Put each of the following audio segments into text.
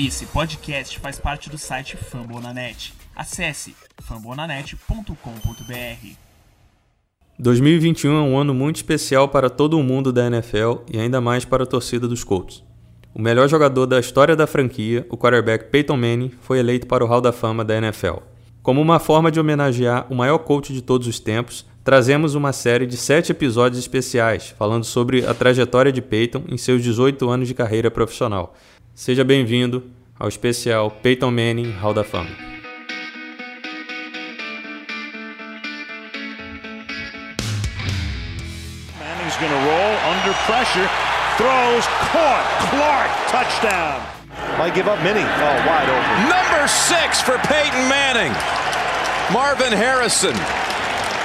Esse podcast faz parte do site Fambonanet. Acesse fambonanet.com.br. 2021 é um ano muito especial para todo o mundo da NFL e ainda mais para a torcida dos Colts. O melhor jogador da história da franquia, o quarterback Peyton Manning, foi eleito para o Hall da Fama da NFL. Como uma forma de homenagear o maior coach de todos os tempos, trazemos uma série de sete episódios especiais falando sobre a trajetória de Peyton em seus 18 anos de carreira profissional. Seja bem-vindo ao especial Peyton Manning Hall da Fama. Manning's going to roll under pressure, throws, caught, Clark, touchdown. Might give up many. Oh, wide open. Number six for Peyton Manning. Marvin Harrison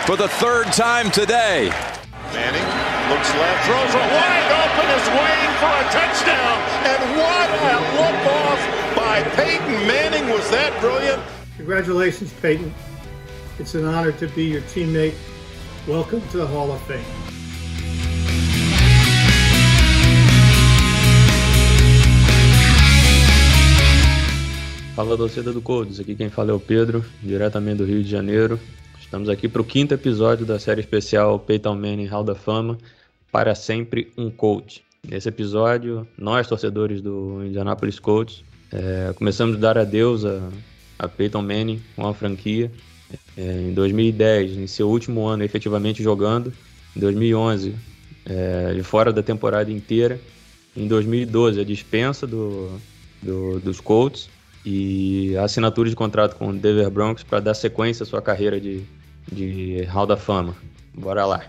for the third time today. Manning looks left, Throws it wide open, is waiting for a touchdown. And what a look off by Peyton Manning. Was that brilliant? Congratulations, Peyton. It's an honor to be your teammate. Welcome to the Hall of Fame. Fala torcida do Colts, aqui quem fala é o Pedro, diretamente do Rio de Janeiro. Estamos aqui para o quinto episódio da série especial Peyton Manning Hall da Fama, para sempre um coach. Nesse episódio, nós torcedores do Indianapolis Colts é, começamos a dar adeus a, a Peyton Manning com a franquia. É, em 2010, em seu último ano efetivamente jogando, em 2011, é, fora da temporada inteira, em 2012 a dispensa do, do, dos Colts e a assinatura de contrato com o Denver Broncos para dar sequência à sua carreira de, de Hall da Fama. Bora lá.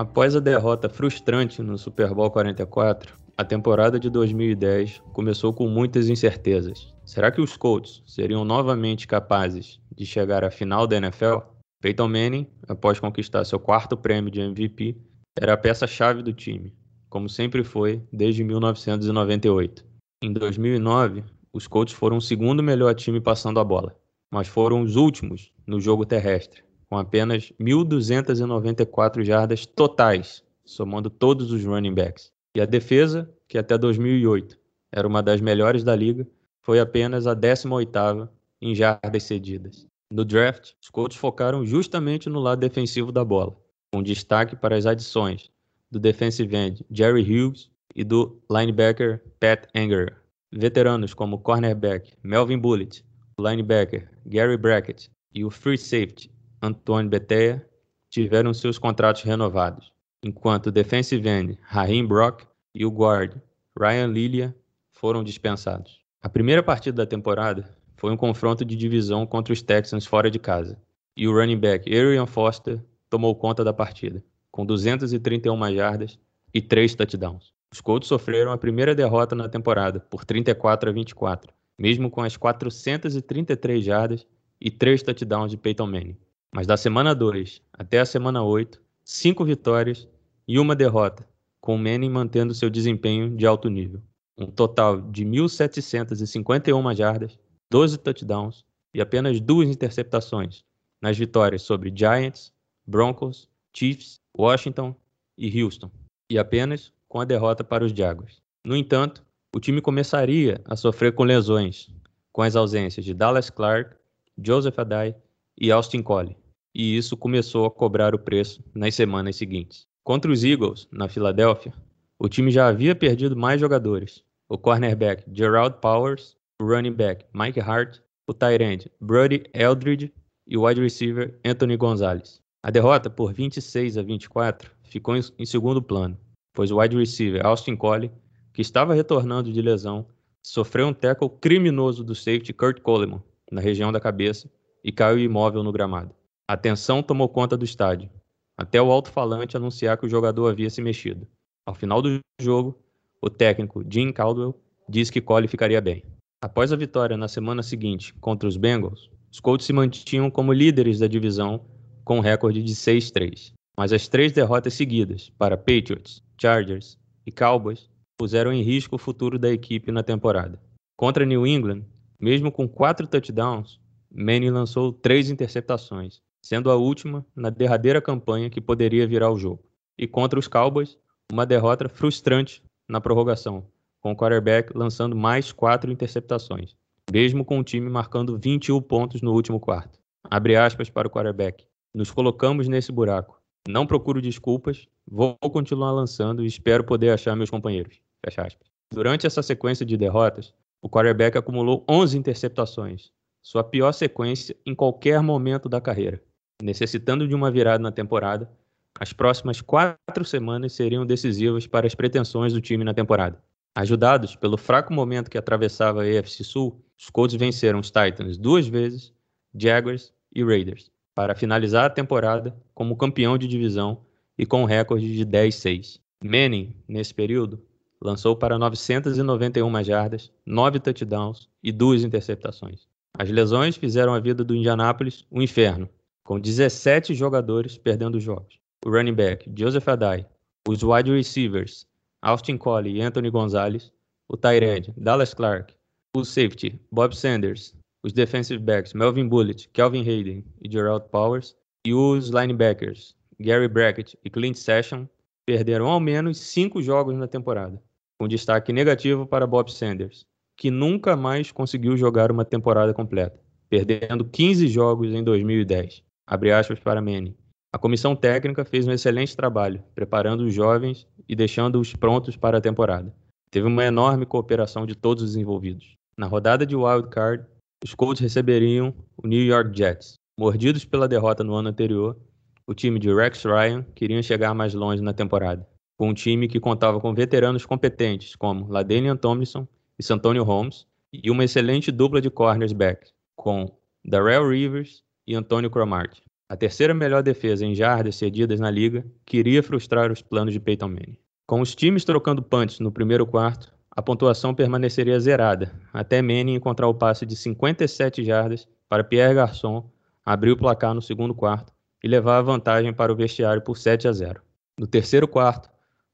Após a derrota frustrante no Super Bowl 44, a temporada de 2010 começou com muitas incertezas. Será que os Colts seriam novamente capazes de chegar à final da NFL? Peyton Manning, após conquistar seu quarto prêmio de MVP, era a peça-chave do time, como sempre foi desde 1998. Em 2009, os Colts foram o segundo melhor time passando a bola, mas foram os últimos no jogo terrestre, com apenas 1.294 jardas totais, somando todos os running backs. E a defesa, que até 2008 era uma das melhores da liga, foi apenas a 18ª em jardas cedidas. No draft, os Colts focaram justamente no lado defensivo da bola, com destaque para as adições do defensive end Jerry Hughes e do linebacker Pat Anger. Veteranos como cornerback Melvin Bullitt, linebacker Gary Brackett e o free safety Antoine Betea tiveram seus contratos renovados, enquanto o defensive end Raheem Brock e o guard Ryan Lilia foram dispensados. A primeira partida da temporada foi um confronto de divisão contra os Texans fora de casa, e o running back Arian Foster tomou conta da partida, com 231 jardas e 3 touchdowns. Os Colts sofreram a primeira derrota na temporada, por 34 a 24, mesmo com as 433 jardas e 3 touchdowns de Peyton Manning. Mas da semana 2 até a semana 8, 5 vitórias e uma derrota, com Manning mantendo seu desempenho de alto nível. Um total de 1.751 jardas, 12 touchdowns e apenas duas interceptações nas vitórias sobre Giants, Broncos, Chiefs, Washington e Houston, e apenas com a derrota para os Jaguars. No entanto, o time começaria a sofrer com lesões, com as ausências de Dallas Clark, Joseph Adai e Austin Collie, e isso começou a cobrar o preço nas semanas seguintes. Contra os Eagles, na Filadélfia, o time já havia perdido mais jogadores: o cornerback Gerald Powers, o running back Mike Hart, o tight end Brody Eldridge e o wide receiver Anthony Gonzalez. A derrota por 26 a 24 ficou em segundo plano, pois o wide receiver Austin Collie, que estava retornando de lesão, sofreu um tackle criminoso do safety Kurt Coleman na região da cabeça e caiu imóvel no gramado. A tensão tomou conta do estádio, até o alto-falante anunciar que o jogador havia se mexido. Ao final do jogo, o técnico Jim Caldwell disse que Cole ficaria bem. Após a vitória na semana seguinte contra os Bengals, os Colts se mantinham como líderes da divisão com um recorde de 6-3. mas as três derrotas seguidas para Patriots, Chargers e Cowboys puseram em risco o futuro da equipe na temporada. Contra New England, mesmo com quatro touchdowns, Manning lançou três interceptações, sendo a última na derradeira campanha que poderia virar o jogo. E contra os Cowboys, uma derrota frustrante na prorrogação, com o quarterback lançando mais quatro interceptações, mesmo com o time marcando 21 pontos no último quarto. Abre aspas para o quarterback. Nos colocamos nesse buraco. Não procuro desculpas, vou continuar lançando e espero poder achar meus companheiros. Fecha aspas. Durante essa sequência de derrotas, o quarterback acumulou 11 interceptações, sua pior sequência em qualquer momento da carreira. Necessitando de uma virada na temporada, as próximas quatro semanas seriam decisivas para as pretensões do time na temporada. Ajudados pelo fraco momento que atravessava a AFC Sul, os Colts venceram os Titans duas vezes, Jaguars e Raiders, para finalizar a temporada como campeão de divisão e com um recorde de 10-6. Manning, nesse período, lançou para 991 jardas, 9 touchdowns e 2 interceptações. As lesões fizeram a vida do Indianapolis um inferno, com 17 jogadores perdendo jogos. O running back Joseph Adai, os wide receivers Austin Collie e Anthony Gonzalez, o tight end Dallas Clark, o safety Bob Sanders, os defensive backs Melvin Bullitt, Kelvin Hayden e Gerald Powers, e os linebackers Gary Brackett e Clint Session perderam ao menos cinco jogos na temporada com destaque negativo para Bob Sanders, que nunca mais conseguiu jogar uma temporada completa, perdendo 15 jogos em 2010. Abre aspas para Manning. A comissão técnica fez um excelente trabalho, preparando os jovens e deixando-os prontos para a temporada. Teve uma enorme cooperação de todos os envolvidos. Na rodada de wild card, os Colts receberiam o New York Jets. Mordidos pela derrota no ano anterior, o time de Rex Ryan queria chegar mais longe na temporada com um time que contava com veteranos competentes como Ladanian Tomlinson e Santonio Holmes e uma excelente dupla de cornersback com Darrell Rivers e Antônio Cromartie. A terceira melhor defesa em jardas cedidas na liga queria frustrar os planos de Peyton Manning. Com os times trocando punts no primeiro quarto, a pontuação permaneceria zerada, até Manning encontrar o passe de 57 jardas para Pierre Garçon abrir o placar no segundo quarto e levar a vantagem para o vestiário por 7 a 0. No terceiro quarto,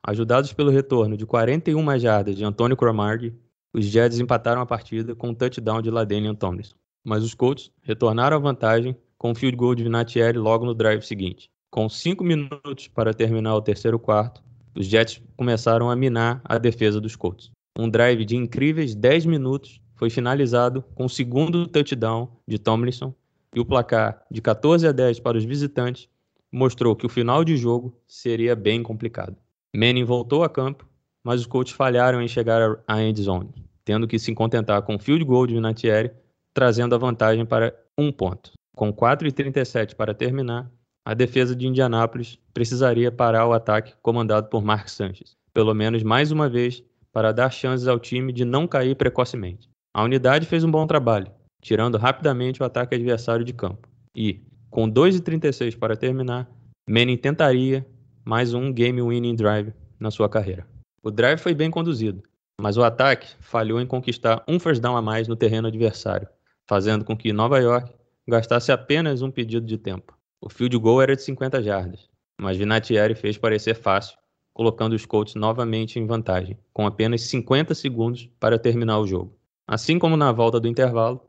Ajudados pelo retorno de 41 jardas de Antônio Cromartie, os Jets empataram a partida com um touchdown de Ladanian Tomlinson. Mas os Colts retornaram à vantagem com um field goal de Vinatieri logo no drive seguinte. Com cinco minutos para terminar o terceiro quarto, os Jets começaram a minar a defesa dos Colts. Um drive de incríveis 10 minutos foi finalizado com o segundo touchdown de Tomlinson e o placar de 14 a 10 para os visitantes mostrou que o final de jogo seria bem complicado. Manning voltou a campo, mas os Colts falharam em chegar à end zone, tendo que se contentar com o field goal de Vinatieri, trazendo a vantagem para um ponto. Com 4,37 para terminar, a defesa de Indianápolis precisaria parar o ataque comandado por Mark Sanchez, pelo menos mais uma vez, para dar chances ao time de não cair precocemente. A unidade fez um bom trabalho, tirando rapidamente o ataque adversário de campo. E, com 2,36 para terminar, Manning tentaria mais um game-winning drive na sua carreira. O drive foi bem conduzido, mas o ataque falhou em conquistar um first down a mais no terreno adversário, fazendo com que Nova York gastasse apenas um pedido de tempo. O field goal era de 50 jardas, mas Vinatieri fez parecer fácil, colocando os Colts novamente em vantagem, com apenas 50 segundos para terminar o jogo. Assim como na volta do intervalo,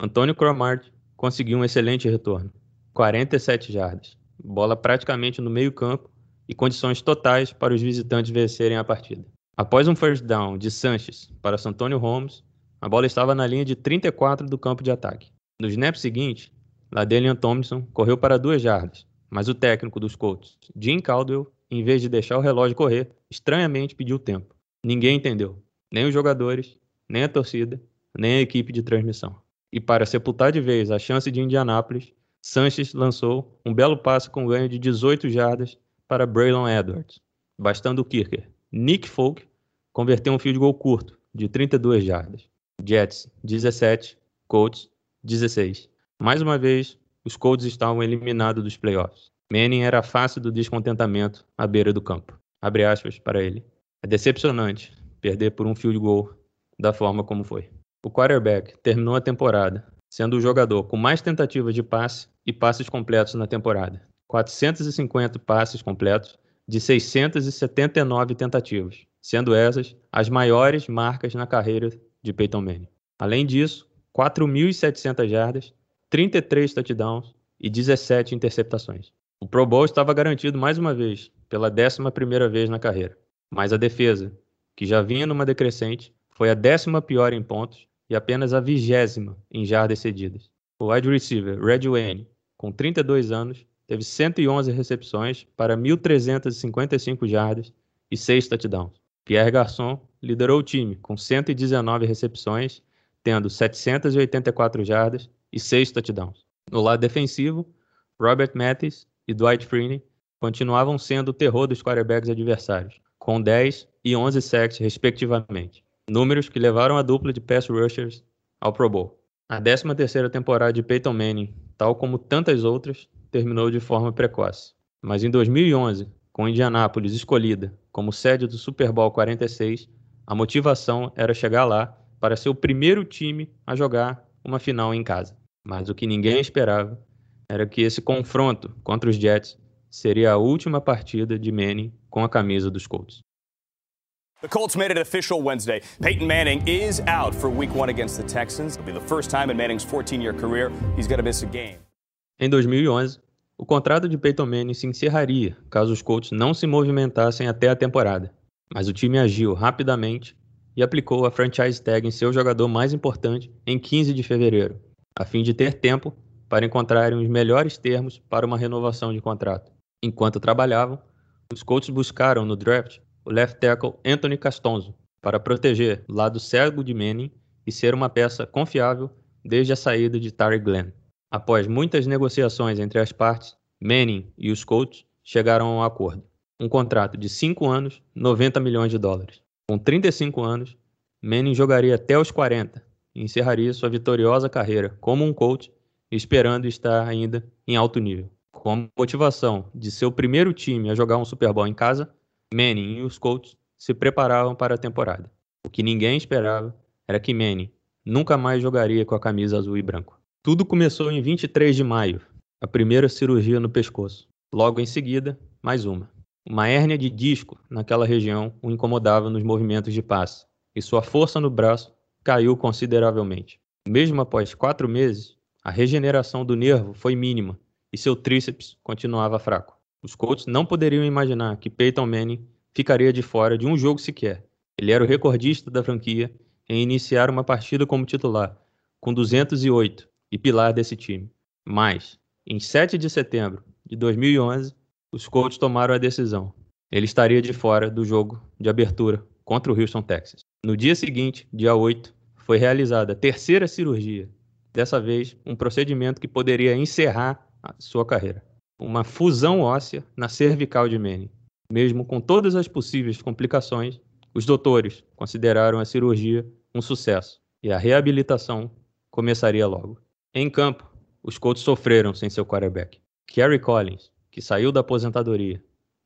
Antônio Cromartie conseguiu um excelente retorno, 47 jardas, bola praticamente no meio-campo e condições totais para os visitantes vencerem a partida. Após um first down de Sanches para Santonio Holmes, a bola estava na linha de 34 do campo de ataque. No snap seguinte, Ladelian Thompson correu para duas jardas, mas o técnico dos Colts, Jim Caldwell, em vez de deixar o relógio correr, estranhamente pediu tempo. Ninguém entendeu, nem os jogadores, nem a torcida, nem a equipe de transmissão. E para sepultar de vez a chance de Indianápolis, Sanches lançou um belo passe com ganho de 18 jardas para Braylon Edwards, bastando o kicker Nick Folk converter um field goal curto de 32 jardas. Jets 17, Colts 16. Mais uma vez, os Colts estavam eliminados dos playoffs. Manning era fácil do descontentamento à beira do campo. Abre aspas para ele. É decepcionante perder por um field goal da forma como foi. O quarterback terminou a temporada sendo o jogador com mais tentativas de passe e passes completos na temporada, 450 passes completos de 679 tentativas, sendo essas as maiores marcas na carreira de Peyton Manning. Além disso, 4.700 jardas, 33 touchdowns e 17 interceptações. O Pro Bowl estava garantido mais uma vez, pela 11ª vez na carreira. Mas a defesa, que já vinha numa decrescente, foi a décima pior em pontos e apenas a vigésima em jardas cedidas. O wide receiver Red Wayne, com 32 anos, teve 111 recepções para 1.355 jardas e 6 touchdowns. Pierre Garçon liderou o time com 119 recepções, tendo 784 jardas e 6 touchdowns. No lado defensivo, Robert Mathis e Dwight Freeney continuavam sendo o terror dos quarterbacks adversários, com 10 e 11 sacks respectivamente, números que levaram a dupla de pass rushers ao Pro Bowl. A 13ª temporada de Peyton Manning, tal como tantas outras, terminou de forma precoce. Mas em 2011, com Indianápolis escolhida como sede do Super Bowl 46, a motivação era chegar lá para ser o primeiro time a jogar uma final em casa. Mas o que ninguém esperava era que esse confronto contra os Jets seria a última partida de Manning com a camisa dos Colts. The Colts made it official Wednesday. Peyton Manning is out for week one against the Texans. It'll be the first time in Manning's 14-year career he's going to miss a game. Em 2011, o contrato de Peyton Manning se encerraria caso os Colts não se movimentassem até a temporada. Mas o time agiu rapidamente e aplicou a franchise tag em seu jogador mais importante em 15 de fevereiro, a fim de ter tempo para encontrarem os melhores termos para uma renovação de contrato. Enquanto trabalhavam, os Colts buscaram no draft o left tackle Anthony Castonzo para proteger o lado cego de Manning e ser uma peça confiável desde a saída de Tari Glenn. Após muitas negociações entre as partes, Manning e os Colts chegaram a um acordo. Um contrato de 5 anos, 90 milhões de dólares. Com 35 anos, Manning jogaria até os 40 e encerraria sua vitoriosa carreira como um coach, esperando estar ainda em alto nível. Com a motivação de seu primeiro time a jogar um Super Bowl em casa, Manning e os Colts se preparavam para a temporada. O que ninguém esperava era que Manning nunca mais jogaria com a camisa azul e branco. Tudo começou em 23 de maio, a primeira cirurgia no pescoço. Logo em seguida, mais uma. Uma hérnia de disco naquela região o incomodava nos movimentos de passe, e sua força no braço caiu consideravelmente. Mesmo após quatro meses, a regeneração do nervo foi mínima e seu tríceps continuava fraco. Os Colts não poderiam imaginar que Peyton Manning ficaria de fora de um jogo sequer. Ele era o recordista da franquia em iniciar uma partida como titular, com 208 e pilar desse time. Mas, em 7 de setembro de 2011, os Colts tomaram a decisão. Ele estaria de fora do jogo de abertura contra o Houston, Texas. No dia seguinte, dia 8, foi realizada a terceira cirurgia. Dessa vez, um procedimento que poderia encerrar a sua carreira uma fusão óssea na cervical de Manning. Mesmo com todas as possíveis complicações, os doutores consideraram a cirurgia um sucesso e a reabilitação começaria logo. Em campo, os Colts sofreram sem seu quarterback. Kerry Collins, que saiu da aposentadoria,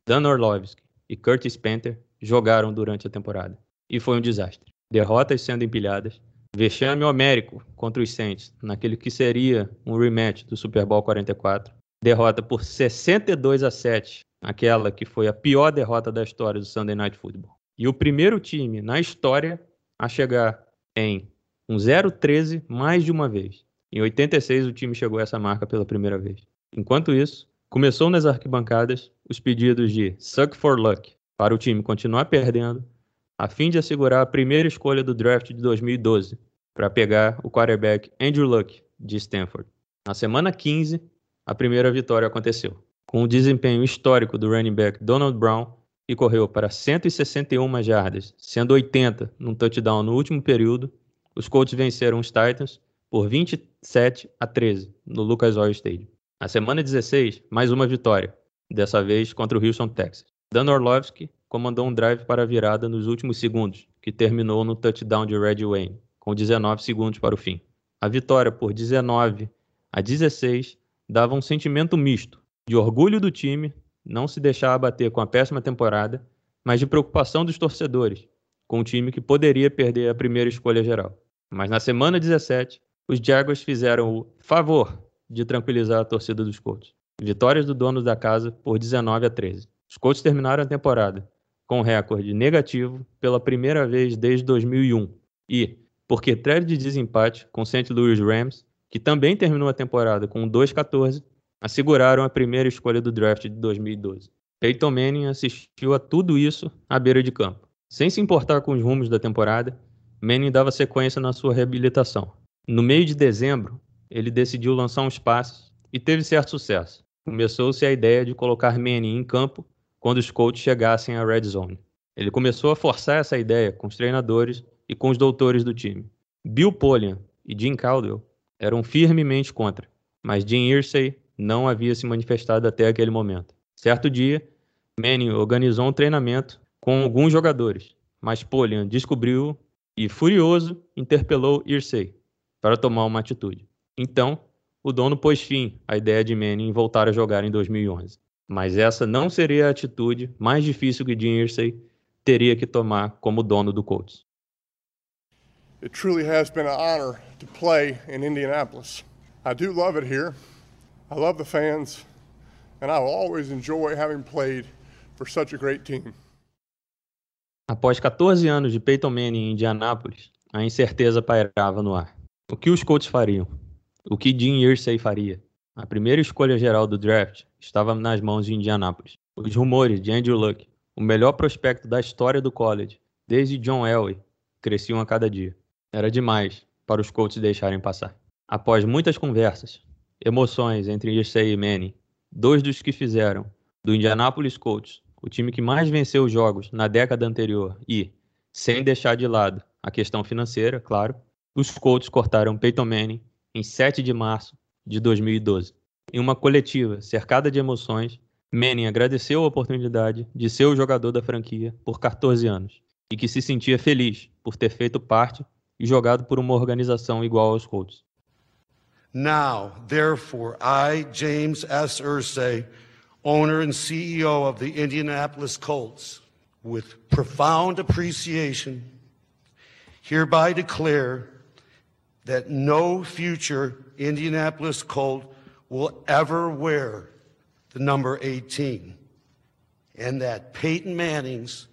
Dan Orlovsky e Curtis Panther jogaram durante a temporada. E foi um desastre. Derrotas sendo empilhadas, vexame homérico contra os Saints, naquele que seria um rematch do Super Bowl 44, derrota por 62 a 7, aquela que foi a pior derrota da história do Sunday Night Football. E o primeiro time na história a chegar em um 0-13 mais de uma vez. Em 86 o time chegou a essa marca pela primeira vez. Enquanto isso, começou nas arquibancadas os pedidos de suck for luck para o time continuar perdendo, a fim de assegurar a primeira escolha do draft de 2012 para pegar o quarterback Andrew Luck de Stanford. Na semana 15, a primeira vitória aconteceu. Com o desempenho histórico do running back Donald Brown, que correu para 161 jardas, sendo 80 num touchdown no último período, os Colts venceram os Titans por 27 a 13 no Lucas Oil Stadium. Na semana 16, mais uma vitória, dessa vez contra o Houston Texas. Dan Orlovsky comandou um drive para a virada nos últimos segundos, que terminou no touchdown de Red Wayne, com 19 segundos para o fim. A vitória por 19 a 16 dava um sentimento misto de orgulho do time, não se deixar abater com a péssima temporada, mas de preocupação dos torcedores, com o time que poderia perder a primeira escolha geral. Mas na semana 17, os Jaguars fizeram o favor de tranquilizar a torcida dos Colts. Vitórias do dono da casa por 19 a 13. Os Colts terminaram a temporada com recorde negativo pela primeira vez desde 2001 e, porque treve de desempate com St. Louis Rams, que também terminou a temporada com 2-14, asseguraram a primeira escolha do draft de 2012. Peyton Manning assistiu a tudo isso à beira de campo. Sem se importar com os rumos da temporada, Manning dava sequência na sua reabilitação. No meio de dezembro, ele decidiu lançar uns passes e teve certo sucesso. Começou-se a ideia de colocar Manning em campo quando os coaches chegassem à red zone. Ele começou a forçar essa ideia com os treinadores e com os doutores do time. Bill Polian e Jim Caldwell eram firmemente contra, mas Jim Irsay não havia se manifestado até aquele momento. Certo dia, Manning organizou um treinamento com alguns jogadores, mas Polian descobriu e, furioso, interpelou Irsay para tomar uma atitude. Então, o dono pôs fim à ideia de Manning voltar a jogar em 2011. Mas essa não seria a atitude mais difícil que Jim Irsay teria que tomar como dono do Colts. It truly has been an honor to play in Indianapolis. I do love it here. I love the fans, and I will always enjoy having played for such a great team. Após 14 anos de Peyton Manning em Indianápolis, a incerteza pairava no ar. O que os Colts fariam? O que Jim Irsay faria? A primeira escolha geral do draft estava nas mãos de Indianápolis. Os rumores de Andrew Luck, o melhor prospecto da história do college, desde John Elway, cresciam a cada dia. Era demais para os Colts deixarem passar. Após muitas conversas, emoções entre Irsay e Manning, dois dos que fizeram do Indianapolis Colts o time que mais venceu jogos na década anterior e, sem deixar de lado a questão financeira, claro, os Colts cortaram Peyton Manning em 7 de março de 2012. Em uma coletiva cercada de emoções, Manning agradeceu a oportunidade de ser o jogador da franquia por 14 anos e que se sentia feliz por ter feito parte e jogado por uma organização igual aos Colts. Now, therefore, I, James S. Ursay, owner and CEO of the Indianapolis Colts, with profound appreciation, hereby declare that no future Indianapolis Colt will ever wear the number 18, and that Peyton Manning's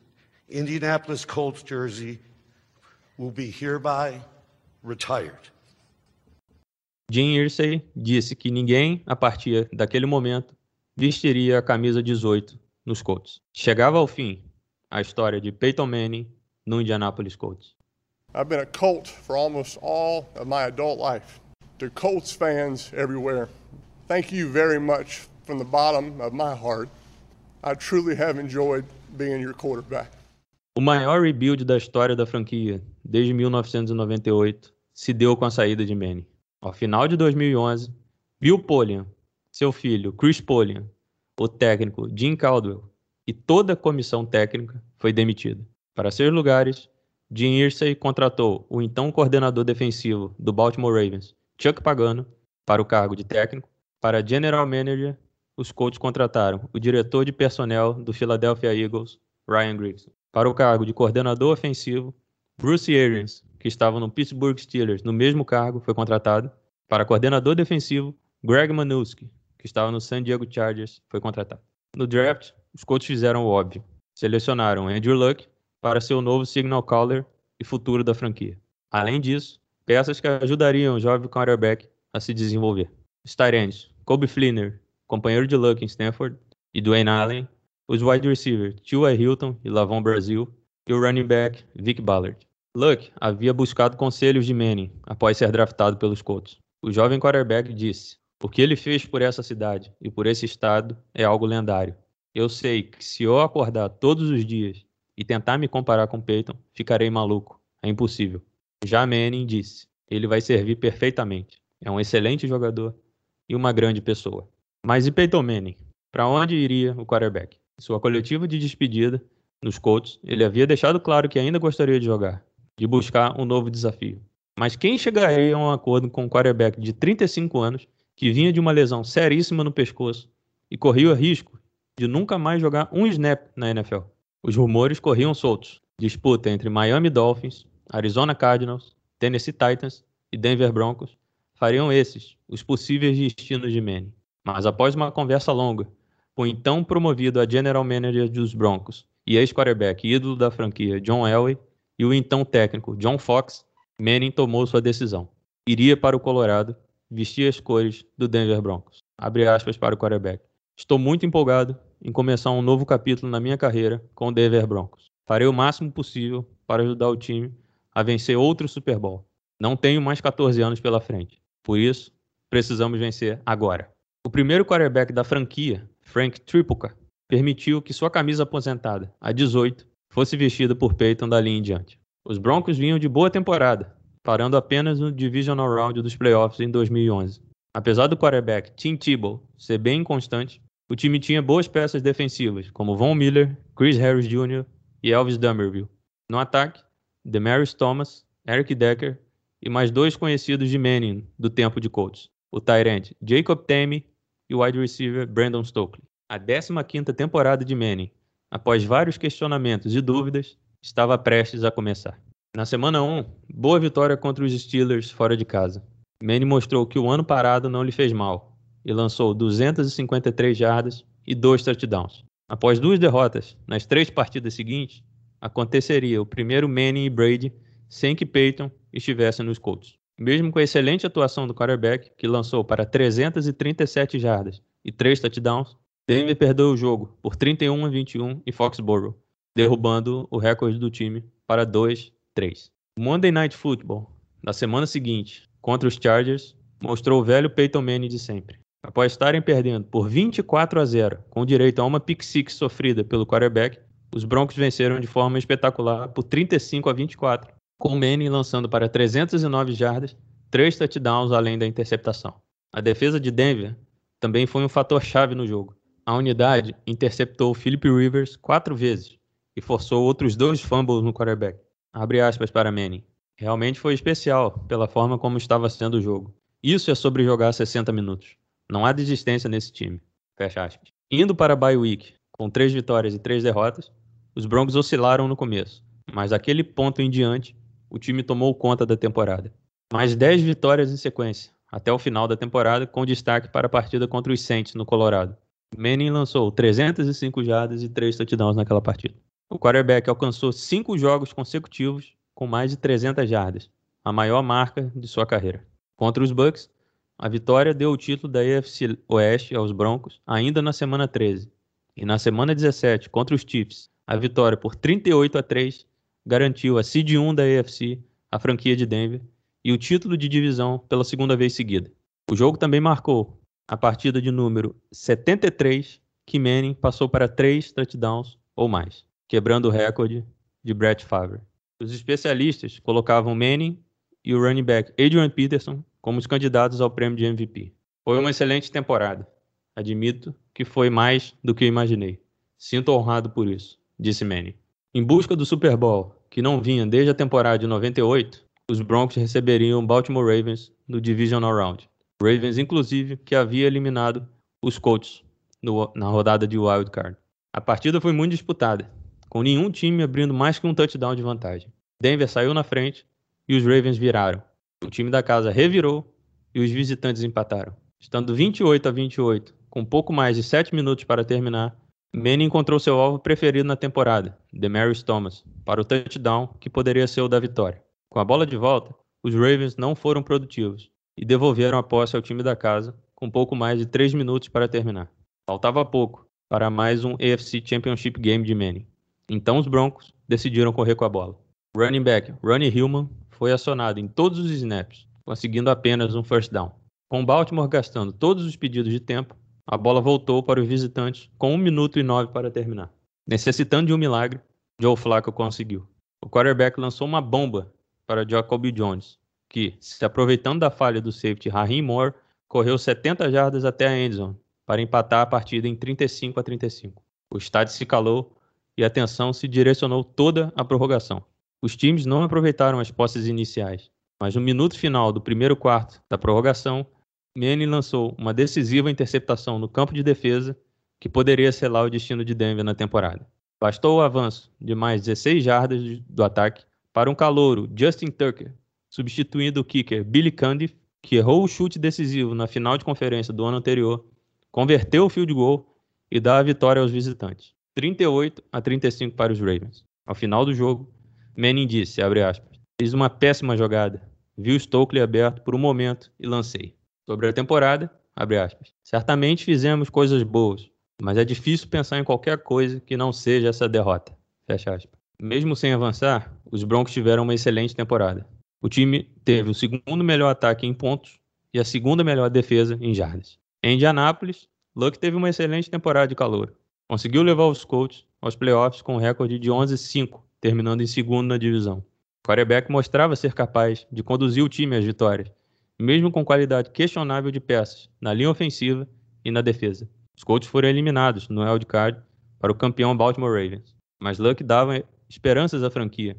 Indianapolis Colts jersey will be hereby retired. Jim Irsay disse que ninguém, a partir daquele momento, vestiria a camisa 18 nos Colts. Chegava ao fim a história de Peyton Manning no Indianapolis Colts. I've been a Colt for almost all of my adult life. To Colts fans everywhere, thank you very much from the bottom of my heart. I truly have enjoyed being your quarterback. O maior rebuild da história da franquia, desde 1998, se deu com a saída de Manning. Ao final de 2011, Bill Polian, seu filho Chris Polian, o técnico Jim Caldwell e toda a comissão técnica foi demitida. Para seus lugares, Jim Irsay contratou o então coordenador defensivo do Baltimore Ravens, Chuck Pagano, para o cargo de técnico. Para General Manager, os Colts contrataram o diretor de personnel do Philadelphia Eagles, Ryan Grigson. Para o cargo de coordenador ofensivo, Bruce Arians, que estava no Pittsburgh Steelers no mesmo cargo, foi contratado. Para coordenador defensivo, Greg Manuski, que estava no San Diego Chargers, foi contratado. No draft, os Colts fizeram o óbvio. Selecionaram Andrew Luck para ser o novo signal caller e futuro da franquia. Além disso, peças que ajudariam o jovem quarterback a se desenvolver. Os Kobe Fleener, companheiro de Luck em Stanford, e Dwayne Allen, os wide receivers Tua Hilton e Lavon Brasil, e o running back Vic Ballard. Luck havia buscado conselhos de Manning após ser draftado pelos Colts. O jovem quarterback disse: O que ele fez por essa cidade e por esse estado é algo lendário. Eu sei que se eu acordar todos os dias e tentar me comparar com Peyton, ficarei maluco. É impossível. Já Manning disse: ele vai servir perfeitamente. É um excelente jogador e uma grande pessoa. Mas e Peyton Manning? Para onde iria o quarterback? Sua coletiva de despedida nos Colts, ele havia deixado claro que ainda gostaria de jogar, de buscar um novo desafio. Mas quem chegaria a um acordo com um quarterback de 35 anos que vinha de uma lesão seríssima no pescoço e corria o risco de nunca mais jogar um snap na NFL? Os rumores corriam soltos. Disputa entre Miami Dolphins, Arizona Cardinals, Tennessee Titans e Denver Broncos fariam esses os possíveis destinos de Manning. Mas após uma conversa longa, o então promovido a General Manager dos Broncos e ex-quarterback ídolo da franquia John Elway e o então técnico John Fox, Manning tomou sua decisão. Iria para o Colorado, vestir as cores do Denver Broncos. Abre aspas para o quarterback. Estou muito empolgado em começar um novo capítulo na minha carreira com o Denver Broncos. Farei o máximo possível para ajudar o time a vencer outro Super Bowl. Não tenho mais 14 anos pela frente. Por isso, precisamos vencer agora. O primeiro quarterback da franquia, Frank Tripucka, permitiu que sua camisa aposentada, a 18, fosse vestida por Peyton dali em diante. Os Broncos vinham de boa temporada, parando apenas no Divisional Round dos playoffs em 2011. Apesar do quarterback Tim Tebow ser bem inconstante, o time tinha boas peças defensivas, como Von Miller, Chris Harris Jr. e Elvis Dumerville. No ataque, Demarius Thomas, Eric Decker e mais dois conhecidos de Manning do tempo de Colts, o tight Jacob Tammy e o wide receiver Brandon Stokely. A 15ª temporada de Manning, após vários questionamentos e dúvidas, estava prestes a começar. Na semana 1, boa vitória contra os Steelers fora de casa. Manning mostrou que o ano parado não lhe fez mal e lançou 253 jardas e dois touchdowns. Após duas derrotas nas três partidas seguintes, aconteceria o primeiro Manning e Brady sem que Peyton estivesse nos Colts. Mesmo com a excelente atuação do quarterback, que lançou para 337 jardas e 3 touchdowns, Denver perdeu o jogo por 31 a 21 em Foxborough, derrubando o recorde do time para 2-3. Monday Night Football, na semana seguinte, contra os Chargers, mostrou o velho Peyton Manning de sempre. Após estarem perdendo por 24 a 0, com direito a uma pick six sofrida pelo quarterback, os Broncos venceram de forma espetacular por 35 a 24, com Manning lançando para 309 jardas, três touchdowns além da interceptação. A defesa de Denver também foi um fator chave no jogo. A unidade interceptou Philip Rivers quatro vezes e forçou outros dois fumbles no quarterback. Abre aspas para Manning. Realmente foi especial pela forma como estava sendo o jogo. Isso é sobre jogar 60 minutos. Não há desistência nesse time. Fecha aspas. Indo para a bye week, com três vitórias e três derrotas, os Broncos oscilaram no começo, mas daquele ponto em diante o time tomou conta da temporada. Mais 10 vitórias em sequência, até o final da temporada, com destaque para a partida contra os Saints no Colorado. Manning lançou 305 jardas e 3 touchdowns naquela partida. O quarterback alcançou 5 jogos consecutivos com mais de 300 jardas, a maior marca de sua carreira. Contra os Bucks, a vitória deu o título da AFC Oeste aos Broncos ainda na semana 13. E na semana 17, contra os Chiefs, a vitória por 38 a 3 garantiu a Seed 1 da AFC, a franquia de Denver, e o título de divisão pela segunda vez seguida. O jogo também marcou a partida de número 73 que Manning passou para três touchdowns ou mais, quebrando o recorde de Brett Favre. Os especialistas colocavam Manning e o running back Adrian Peterson como os candidatos ao prêmio de MVP. Foi uma excelente temporada. Admito que foi mais do que imaginei. Sinto honrado por isso, disse Manning. Em busca do Super Bowl, que não vinha desde a temporada de 98, os Broncos receberiam o Baltimore Ravens no Divisional Round. Ravens, inclusive, que havia eliminado os Colts no, na rodada de Wild Card. A partida foi muito disputada, com nenhum time abrindo mais que um touchdown de vantagem. Denver saiu na frente e os Ravens viraram. O time da casa revirou e os visitantes empataram. Estando 28 a 28, com pouco mais de 7 minutos para terminar, Manning encontrou seu alvo preferido na temporada, Demarius Thomas, para o touchdown que poderia ser o da vitória. Com a bola de volta, os Ravens não foram produtivos e devolveram a posse ao time da casa com pouco mais de 3 minutos para terminar. Faltava pouco para mais um AFC Championship Game de Manning. Então os Broncos decidiram correr com a bola. Running back Ronnie Hillman foi acionado em todos os snaps, conseguindo apenas um first down. Com Baltimore gastando todos os pedidos de tempo, a bola voltou para os visitantes com 1 minuto e 9 para terminar. Necessitando de um milagre, Joe Flacco conseguiu. O quarterback lançou uma bomba para Jacoby Jones, que, se aproveitando da falha do safety Raheem Moore, correu 70 jardas até a endzone para empatar a partida em 35 a 35. O estádio se calou e a atenção se direcionou toda à prorrogação. Os times não aproveitaram as posses iniciais, mas no minuto final do primeiro quarto da prorrogação, Manning lançou uma decisiva interceptação no campo de defesa que poderia selar o destino de Denver na temporada. Bastou o avanço de mais 16 jardas do ataque para um calouro, Justin Tucker, substituindo o kicker Billy Cundiff, que errou o chute decisivo na final de conferência do ano anterior, converteu o field goal e dá a vitória aos visitantes. 38 a 35 para os Ravens. Ao final do jogo, Manning disse, abre aspas, fiz uma péssima jogada, vi o Stokely aberto por um momento e lancei. Sobre a temporada, abre aspas, certamente fizemos coisas boas, mas é difícil pensar em qualquer coisa que não seja essa derrota. Fecha aspas. Mesmo sem avançar, os Broncos tiveram uma excelente temporada. O time teve o segundo melhor ataque em pontos e a segunda melhor defesa em jardas. Em Indianápolis, Luck teve uma excelente temporada de calor. Conseguiu levar os Colts aos playoffs com um recorde de 11-5, terminando em segundo na divisão. O quarterback mostrava ser capaz de conduzir o time às vitórias, mesmo com qualidade questionável de peças na linha ofensiva e na defesa. Os Colts foram eliminados no wildcard para o campeão Baltimore Ravens, mas Luck dava esperanças à franquia,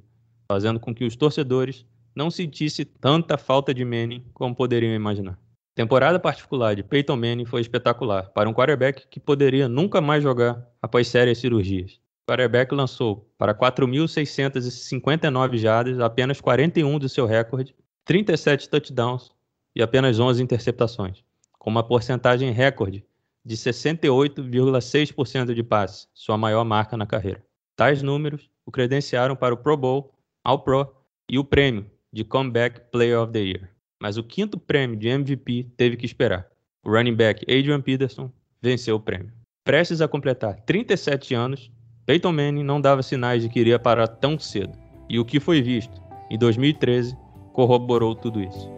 fazendo com que os torcedores não sentissem tanta falta de Manning como poderiam imaginar. A temporada particular de Peyton Manning foi espetacular para um quarterback que poderia nunca mais jogar após sérias cirurgias. Quarterback lançou para 4.659 jardas, apenas 41 do seu recorde, 37 touchdowns e apenas 11 interceptações, com uma porcentagem recorde de 68,6% de passe, sua maior marca na carreira. Tais números o credenciaram para o Pro Bowl, All Pro e o prêmio de Comeback Player of the Year. Mas o quinto prêmio de MVP teve que esperar. O running back Adrian Peterson venceu o prêmio. Prestes a completar 37 anos, Peyton Manning não dava sinais de que iria parar tão cedo. E o que foi visto em 2013 corroborou tudo isso.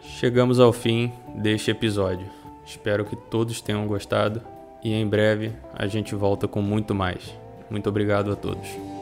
Chegamos ao fim deste episódio. Espero que todos tenham gostado e em breve a gente volta com muito mais. Muito obrigado a todos.